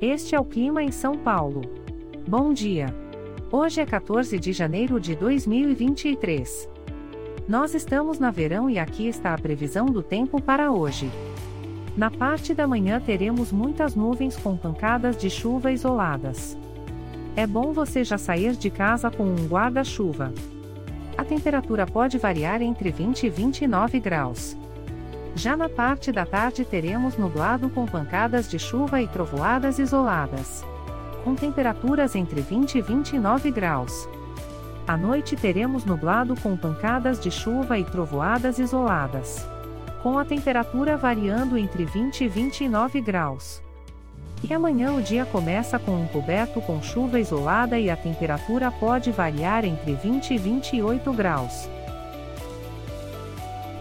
Este é o clima em São Paulo. Bom dia. Hoje é 14 de janeiro de 2023. Nós estamos na verão e aqui está a previsão do tempo para hoje. Na parte da manhã teremos muitas nuvens com pancadas de chuva isoladas. É bom você já sair de casa com um guarda-chuva. A temperatura pode variar entre 20 e 29 graus. Já na parte da tarde teremos nublado com pancadas de chuva e trovoadas isoladas. Com temperaturas entre 20 e 29 graus. À noite teremos nublado com pancadas de chuva e trovoadas isoladas. Com a temperatura variando entre 20 e 29 graus. E amanhã o dia começa com um coberto com chuva isolada e a temperatura pode variar entre 20 e 28 graus.